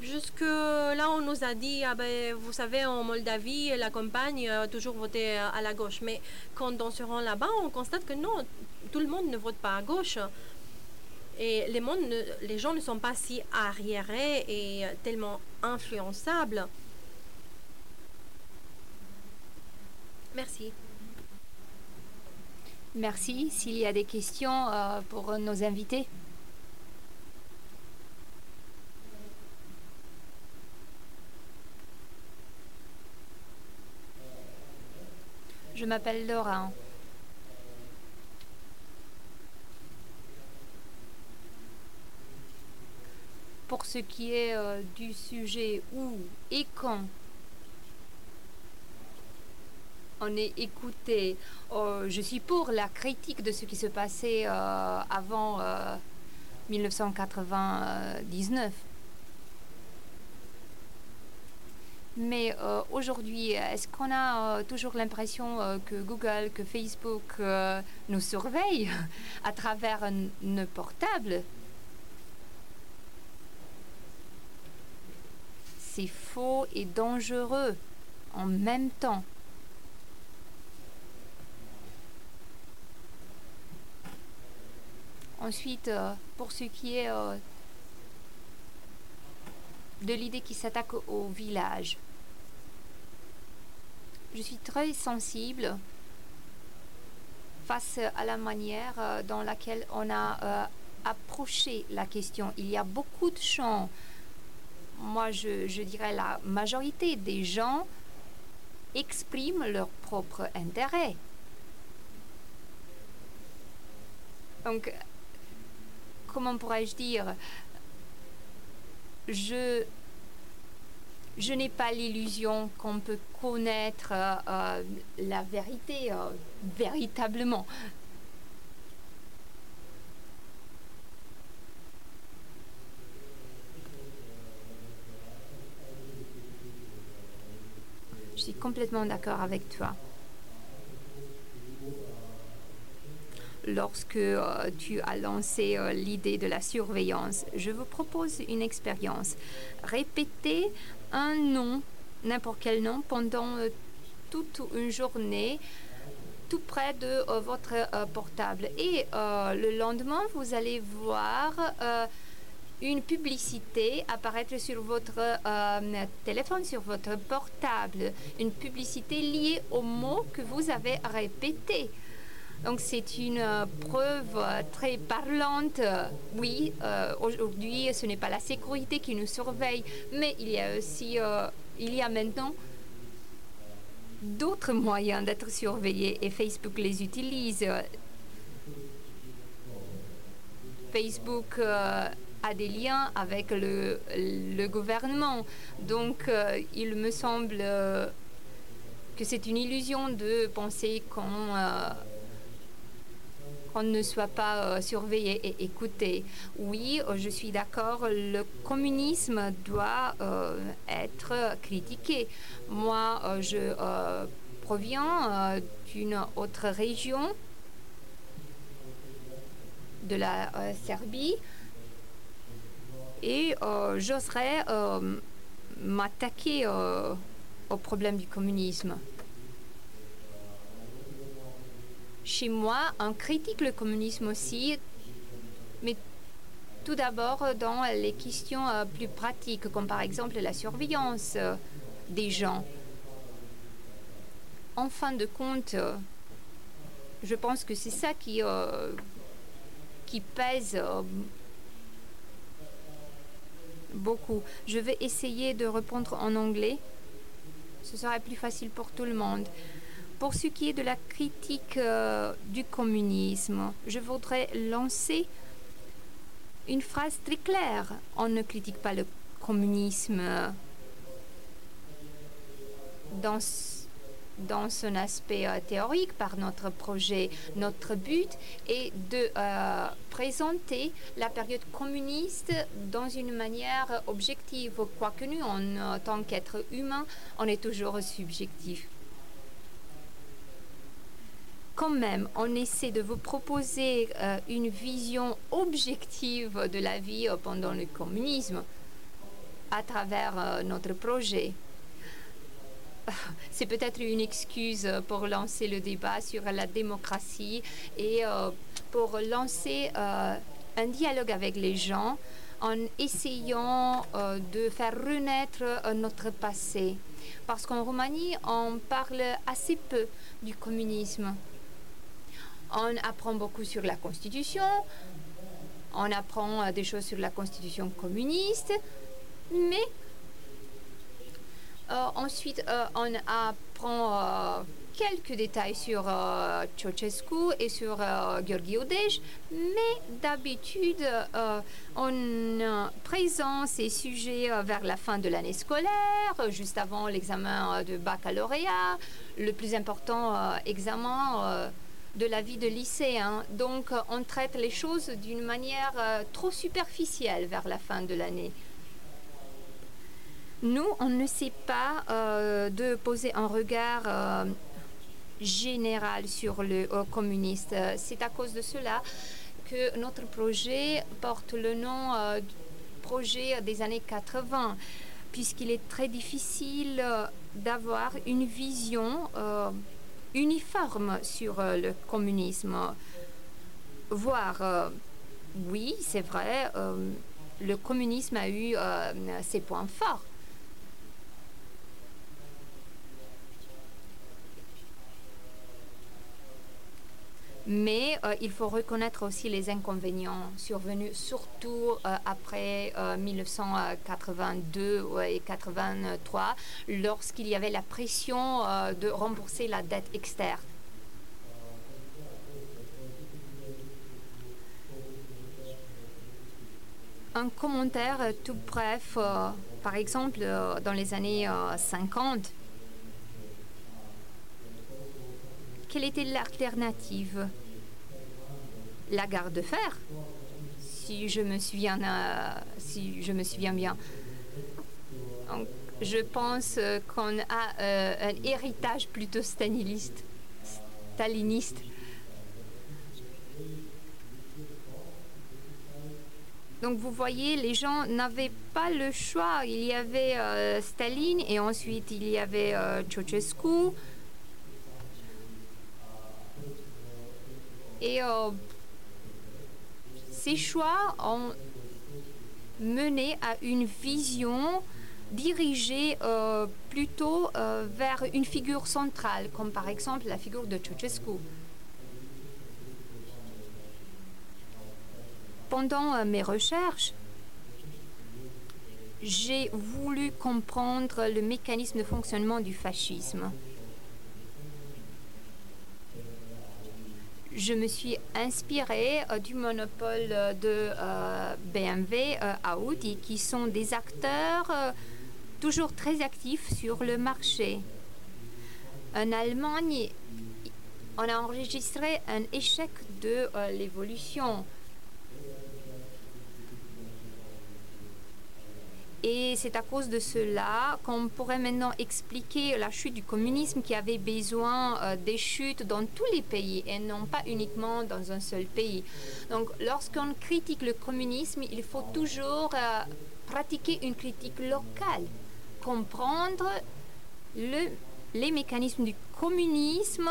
Jusque là, on nous a dit, ah ben, vous savez, en Moldavie, la campagne a toujours voté à la gauche. Mais quand on se rend là-bas, on constate que non, tout le monde ne vote pas à gauche. Et les gens ne sont pas si arriérés et tellement influençables. Merci. Merci. S'il y a des questions euh, pour nos invités. Je m'appelle Laura. pour ce qui est euh, du sujet où et quand on est écouté, euh, je suis pour la critique de ce qui se passait euh, avant 1999. Mais aujourd'hui, est-ce qu'on a toujours l'impression que Google, que Facebook nous surveillent à travers nos portables? C'est faux et dangereux en même temps. Ensuite, euh, pour ce qui est euh, de l'idée qui s'attaque au village, je suis très sensible face à la manière euh, dans laquelle on a approché la question. Il y a beaucoup de champs moi je, dirais la majorité des gens expriment leur propre intérêt. Donc, comment pourrais-je dire? Je, je n'ai pas l'illusion qu'on peut connaître euh, la vérité euh, véritablement. Je suis complètement d'accord avec toi. Lorsque euh, tu as lancé euh, l'idée de la surveillance, je vous propose une expérience. Répétez un nom, n'importe quel nom, pendant euh, toute une journée tout près de votre portable. Et le lendemain, vous allez voir une publicité apparaître sur votre euh, téléphone, sur votre portable, une publicité liée au mot que vous avez répété. Donc c'est une euh, preuve très parlante. Oui, euh, aujourd'hui, ce n'est pas la sécurité qui nous surveille, mais il y a aussi, il y a maintenant d'autres moyens d'être surveillés et Facebook les utilise. Facebook a des liens avec le, le gouvernement. Donc, euh, il me semble euh, que c'est une illusion de penser qu'on euh, ne soit pas surveillé et écouté. Oui, je suis d'accord, le communisme doit être critiqué. Moi, je proviens d'une autre région de la Serbie et euh, j'oserais euh, m'attaquer euh, au problème du communisme. Chez moi, on critique le communisme aussi, mais tout d'abord dans les questions euh, plus pratiques, comme par exemple la surveillance euh, des gens. En fin de compte, euh, je pense que c'est ça qui, qui pèse beaucoup. Je vais essayer de répondre en anglais. Ce serait plus facile pour tout le monde. Pour ce qui est de la critique du communisme, je voudrais lancer une phrase très claire. On ne critique pas le communisme dans, dans son aspect euh, théorique par notre projet. Notre but est de euh, présenter la période communiste dans une manière objective, quoique nous, en tant qu'être humain, on est toujours subjectif quand même, on essaie de vous proposer euh, une vision objective de la vie euh, pendant le communisme à travers euh, notre projet. C'est peut-être une excuse pour lancer le débat sur la démocratie et pour lancer un dialogue avec les gens en essayant de faire renaître notre passé. Parce qu'en Roumanie, on parle assez peu du communisme. On apprend beaucoup sur la Constitution, on apprend euh, des choses sur la Constitution communiste, mais euh, ensuite euh, on apprend quelques détails sur Ceausescu et sur Gheorghe Odej, mais d'habitude on présente ces sujets vers la fin de l'année scolaire, juste avant l'examen de baccalauréat, le plus important examen de la vie de lycéen. Donc euh, on traite les choses d'une manière euh, trop superficielle vers la fin de l'année. Nous, on ne sait pas euh, de poser un regard général sur le communiste. C'est à cause de cela que notre projet porte le nom projet des années 80, puisqu'il est très difficile d'avoir une vision uniforme sur euh, le communisme. Voire, euh, oui, c'est vrai, euh, le communisme a eu ses points forts. Mais euh, il faut reconnaître aussi les inconvénients survenus, surtout euh, après 1982 euh, et 1983, lorsqu'il y avait la pression de rembourser la dette externe. Un commentaire tout bref, par exemple, dans les années 50, quelle était l'alternative? La gare de fer, si je me souviens, euh, si je me souviens bien. je pense qu'on a euh, un héritage plutôt staliniste. Donc vous voyez, les gens n'avaient pas le choix. Il y avait euh, Staline et ensuite il y avait Ceausescu. Et euh, ces choix ont mené à une vision dirigée euh, plutôt euh, vers une figure centrale, comme par exemple la figure de Ceausescu. Pendant mes recherches, j'ai voulu comprendre le mécanisme de fonctionnement du fascisme. Je me suis inspirée euh, du monopole de euh, BMW euh, Audi, qui sont des acteurs toujours très actifs sur le marché. En Allemagne, on a enregistré un échec de l'évolution Et c'est à cause de cela qu'on pourrait maintenant expliquer la chute du communisme qui avait besoin euh, des chutes dans tous les pays et non pas uniquement dans un seul pays. Donc lorsqu'on critique le communisme, il faut toujours euh, pratiquer une critique locale, comprendre le, les mécanismes du communisme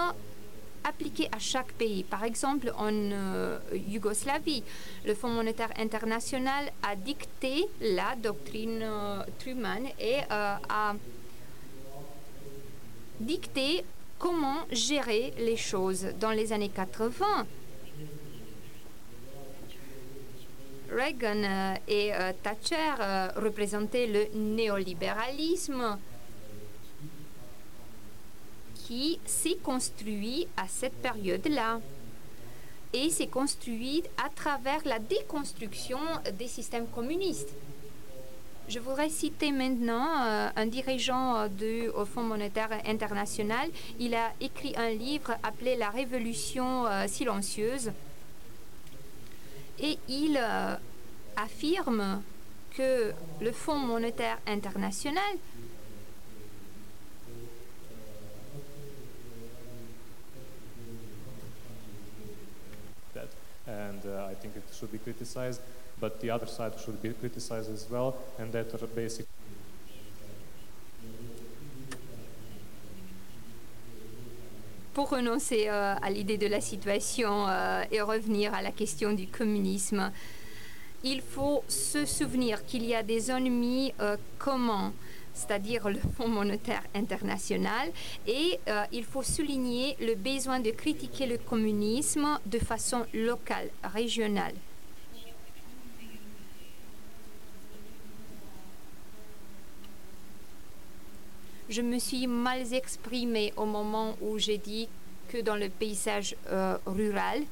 appliqué à chaque pays. Par exemple, en euh, Yougoslavie, le Fonds monétaire international a dicté la doctrine euh, Truman et euh, a dicté comment gérer les choses dans les années 80. Reagan et Thatcher représentaient le néolibéralisme qui s'est construit à cette période-là et s'est construit à travers la déconstruction des systèmes communistes. Je voudrais citer maintenant euh, un dirigeant euh, du Fonds monétaire international. Il a écrit un livre appelé La Révolution euh, silencieuse et il affirme que le Fonds monétaire international that, and uh, I think it should be criticized, but the other side should be criticized as well, and that are basic. pour renoncer euh, à l'idée de la situation euh, et revenir à la question du communisme, il faut se souvenir qu'il y a des ennemis euh, communs, c'est-à-dire le Fonds monétaire international, et euh, il faut souligner le besoin de critiquer le communisme de façon locale, régionale. Je me suis mal exprimée au moment où j'ai dit que dans le paysage euh, rural,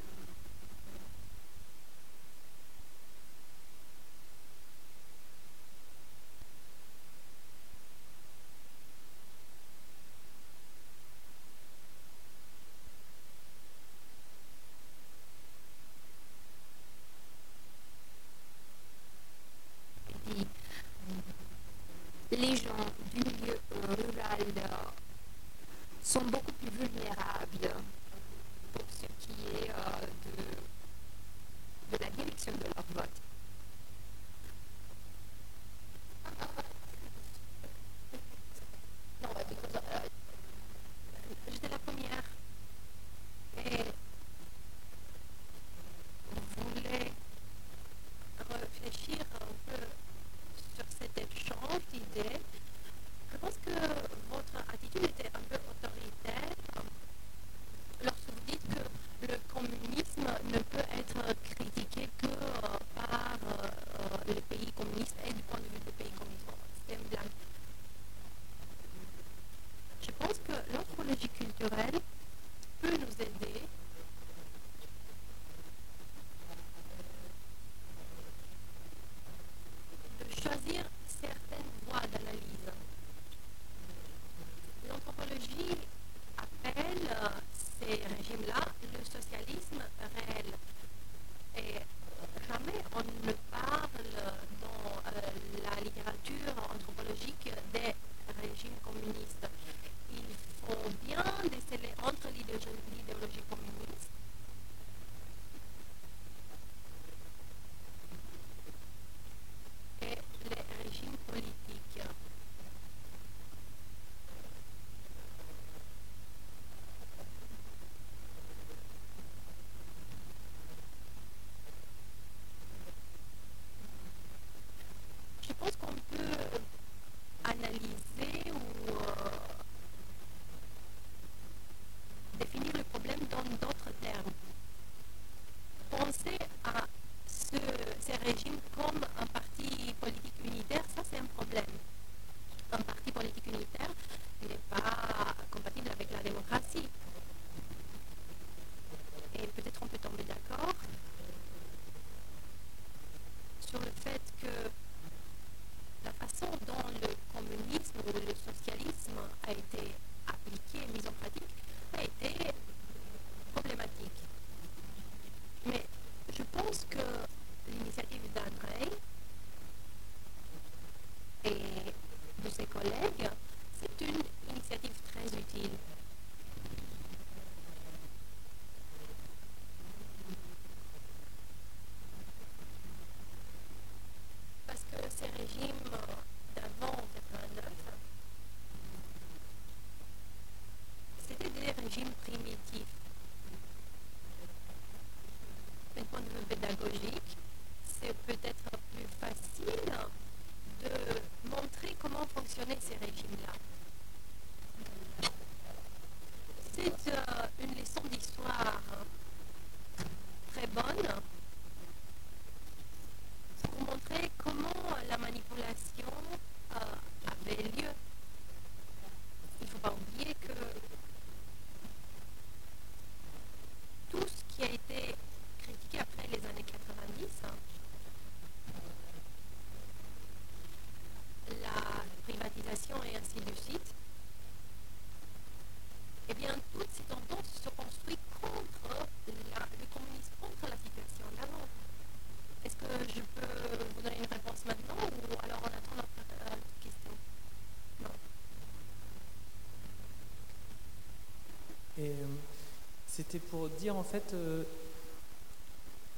c'était pour dire en fait euh,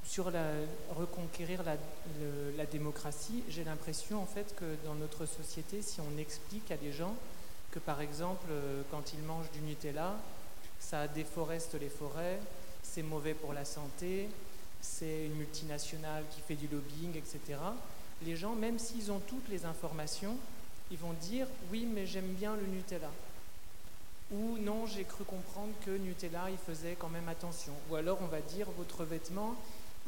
sur la reconquérir la, démocratie, j'ai l'impression en fait que dans notre société, si on explique à des gens que par exemple euh, quand ils mangent du Nutella, ça déforeste les forêts, c'est mauvais pour la santé, c'est une multinationale qui fait du lobbying, etc. Les gens, même s'ils ont toutes les informations, ils vont dire oui mais j'aime bien le Nutella. Ou non, j'ai cru comprendre que Nutella, il faisait quand même attention. Ou alors on va dire, votre vêtement,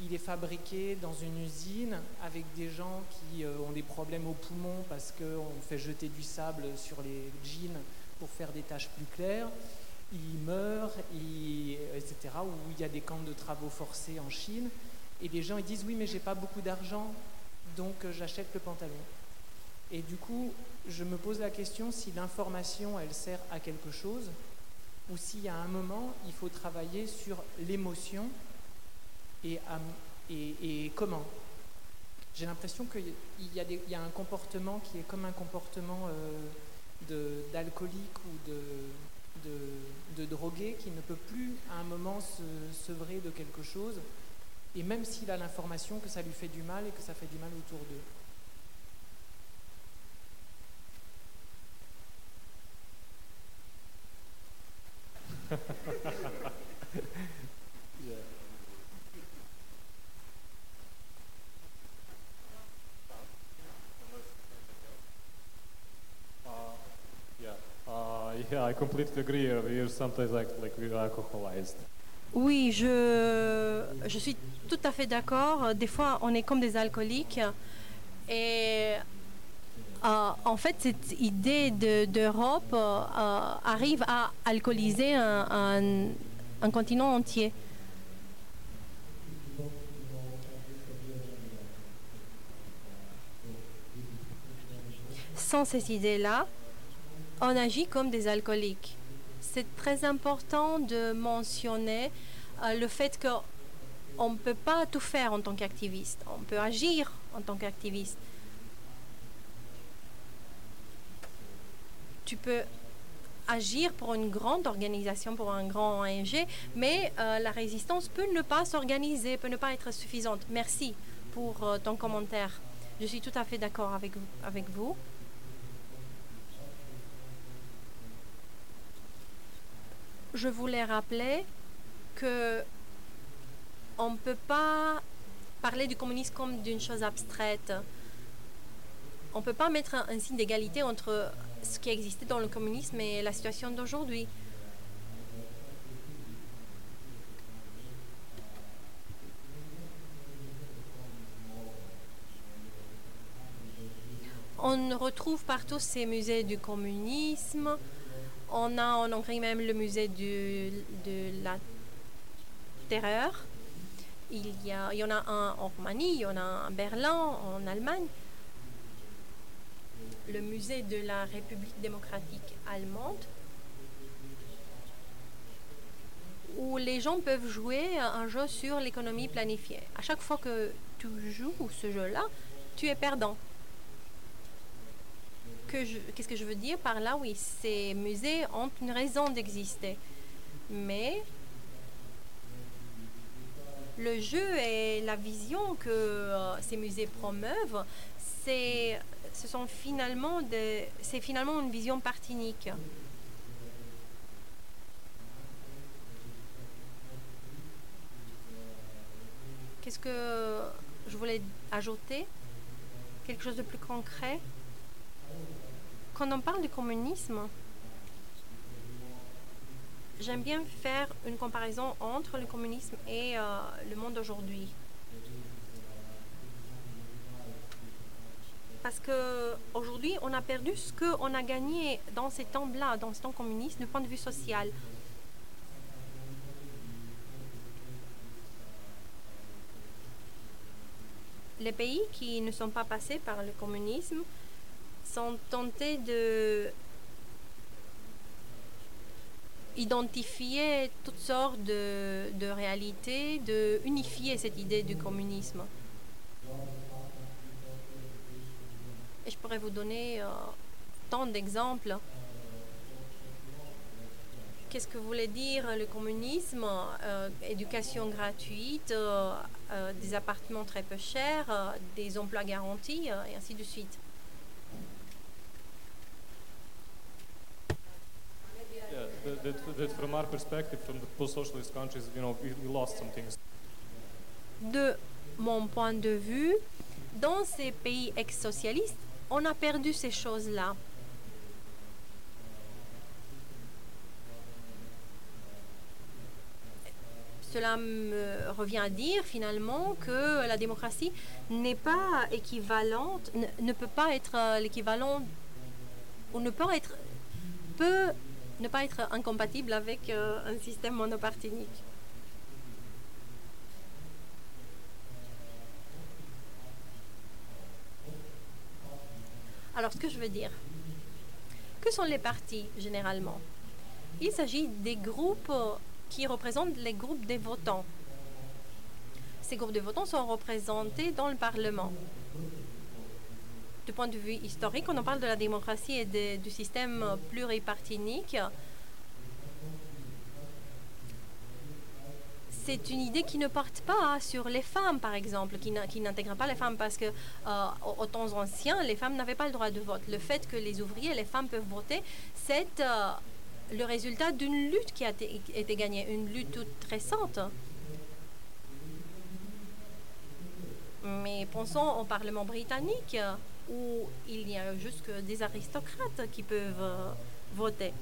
il est fabriqué dans une usine avec des gens qui euh, ont des problèmes aux poumons parce qu'on fait jeter du sable sur les jeans pour faire des taches plus claires. Ils meurent, ils- etc. Ou il y a des camps de travaux forcés en Chine. Et les gens ils disent, oui, mais j'ai pas beaucoup d'argent, donc euh, j'achète le pantalon. Et du coup, je me pose la question si l'information, elle sert à quelque chose, ou y a un moment, il faut travailler sur l'émotion et, à- comment. J'ai l'impression qu'il y, a un comportement qui est comme un comportement euh, d'alcoolique ou de, de, de drogué qui ne peut plus à un moment se sevrer de quelque chose, et même s'il a l'information que ça lui fait du mal et que ça fait du mal autour d'eux. Uh. Oui, je, je suis tout à fait d'accord. Des fois, on est comme des alcooliques. Et euh, en fait, cette idée de- d'Europe euh, euh, arrive à alcooliser un, continent entier. Sans cette idée-là, on agit comme des alcooliques. C'est très important de mentionner le fait qu'on ne peut pas tout faire en tant qu'activiste. On peut agir en tant qu'activiste. Tu peux agir pour une grande organisation, pour un grand ONG, mais euh, la résistance peut ne pas s'organiser, peut ne pas être suffisante. Merci pour euh, ton commentaire. Je suis tout à fait d'accord avec, vous. je voulais rappeler que on ne peut pas parler du communisme comme d'une chose abstraite. On ne peut pas mettre un signe d'égalité entre ce qui existait dans le communisme et la situation d'aujourd'hui. On retrouve partout ces musées du communisme. On a en Hongrie même le musée du- de la terreur. Il y, a, il y en a un en Roumanie, il y en a un à Berlin, en Allemagne. Le musée de la République démocratique allemande, où les gens peuvent jouer un jeu sur l'économie planifiée. À chaque fois que tu joues ce jeu-là, tu es perdant qu'est-ce que je veux dire par là? Oui, ces musées ont une raison d'exister. Mais le jeu et la vision que euh, ces musées promeuvent, c'est, ce sont finalement des, c'est finalement une vision partinique. qu'est-ce que je voulais ajouter? Quelque chose de plus concret? Quand on parle du communisme, j'aime bien faire une comparaison entre le communisme et euh, le monde d'aujourd'hui. Parce que aujourd'hui, on a perdu ce qu'on a gagné dans ces temps-là, dans ce temps communiste, du point de vue social. Les pays qui ne sont pas passés par le communisme sont tentés de identifier toutes sortes de, de réalités, de unifier cette idée du communisme. Et je pourrais vous donner euh, tant d'exemples. Qu'est-ce que voulait dire le communisme Euh, Éducation gratuite, euh, des appartements très peu chers, des emplois garantis, et ainsi de suite. Yeah, that, that, that from our perspective, from the post-socialist countries, you know, we, we lost some things. De mon point de vue, dans ces pays ex-socialistes, on a perdu ces choses-là. Cela me revient à dire finalement que la démocratie n'est pas équivalente, ne, peut pas être euh, l'équivalent, ou ne peut être, peut ne pas être incompatible avec euh, un système monopartinique. Alors, ce que je veux dire, que sont les partis généralement? Il s'agit des groupes qui représentent les groupes des votants. Ces groupes de votants sont représentés dans le Parlement. Du point de vue historique, on parle de la démocratie et du système pluripartinique, c'est une idée qui ne porte pas sur les femmes, par exemple, qui n'intègre pas les femmes parce que euh, temps anciens, les femmes n'avaient pas le droit de vote. Le fait que les ouvriers les femmes peuvent voter, c'est euh, le résultat d'une lutte qui a été, gagnée, une lutte toute récente. Mais pensons au Parlement britannique, euh, où il n'y a juste des aristocrates qui peuvent euh, voter.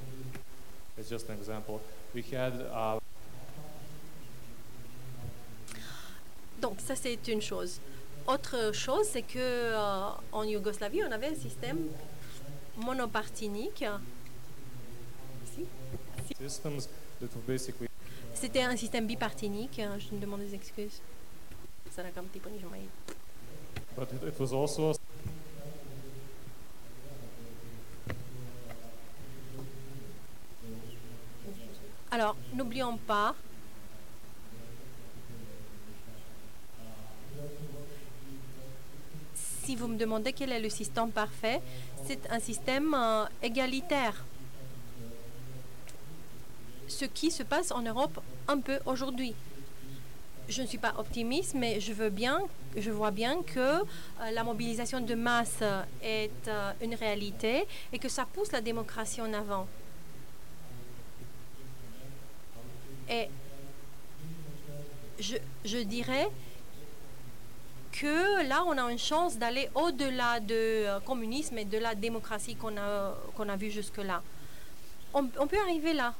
Donc ça c'est une chose. Autre chose, c'est que euh, en Yougoslavie, on avait un système monopartinique. C'était un système bipartinique. hein, Je me demande des excuses. But it, it was also Alors, n'oublions pas si vous me demandez quel est le système parfait, c'est un système euh, égalitaire. Ce qui se passe en Europe un peu aujourd'hui. Je ne suis pas optimiste, mais je veux bien, je vois bien que euh, la mobilisation de masse est euh, une réalité et que ça pousse la démocratie en avant. Et je, je dirais que là, on a une chance d'aller au-delà du euh, communisme et de la démocratie qu'on a, qu'on a vue jusque-là. On, peut arriver là.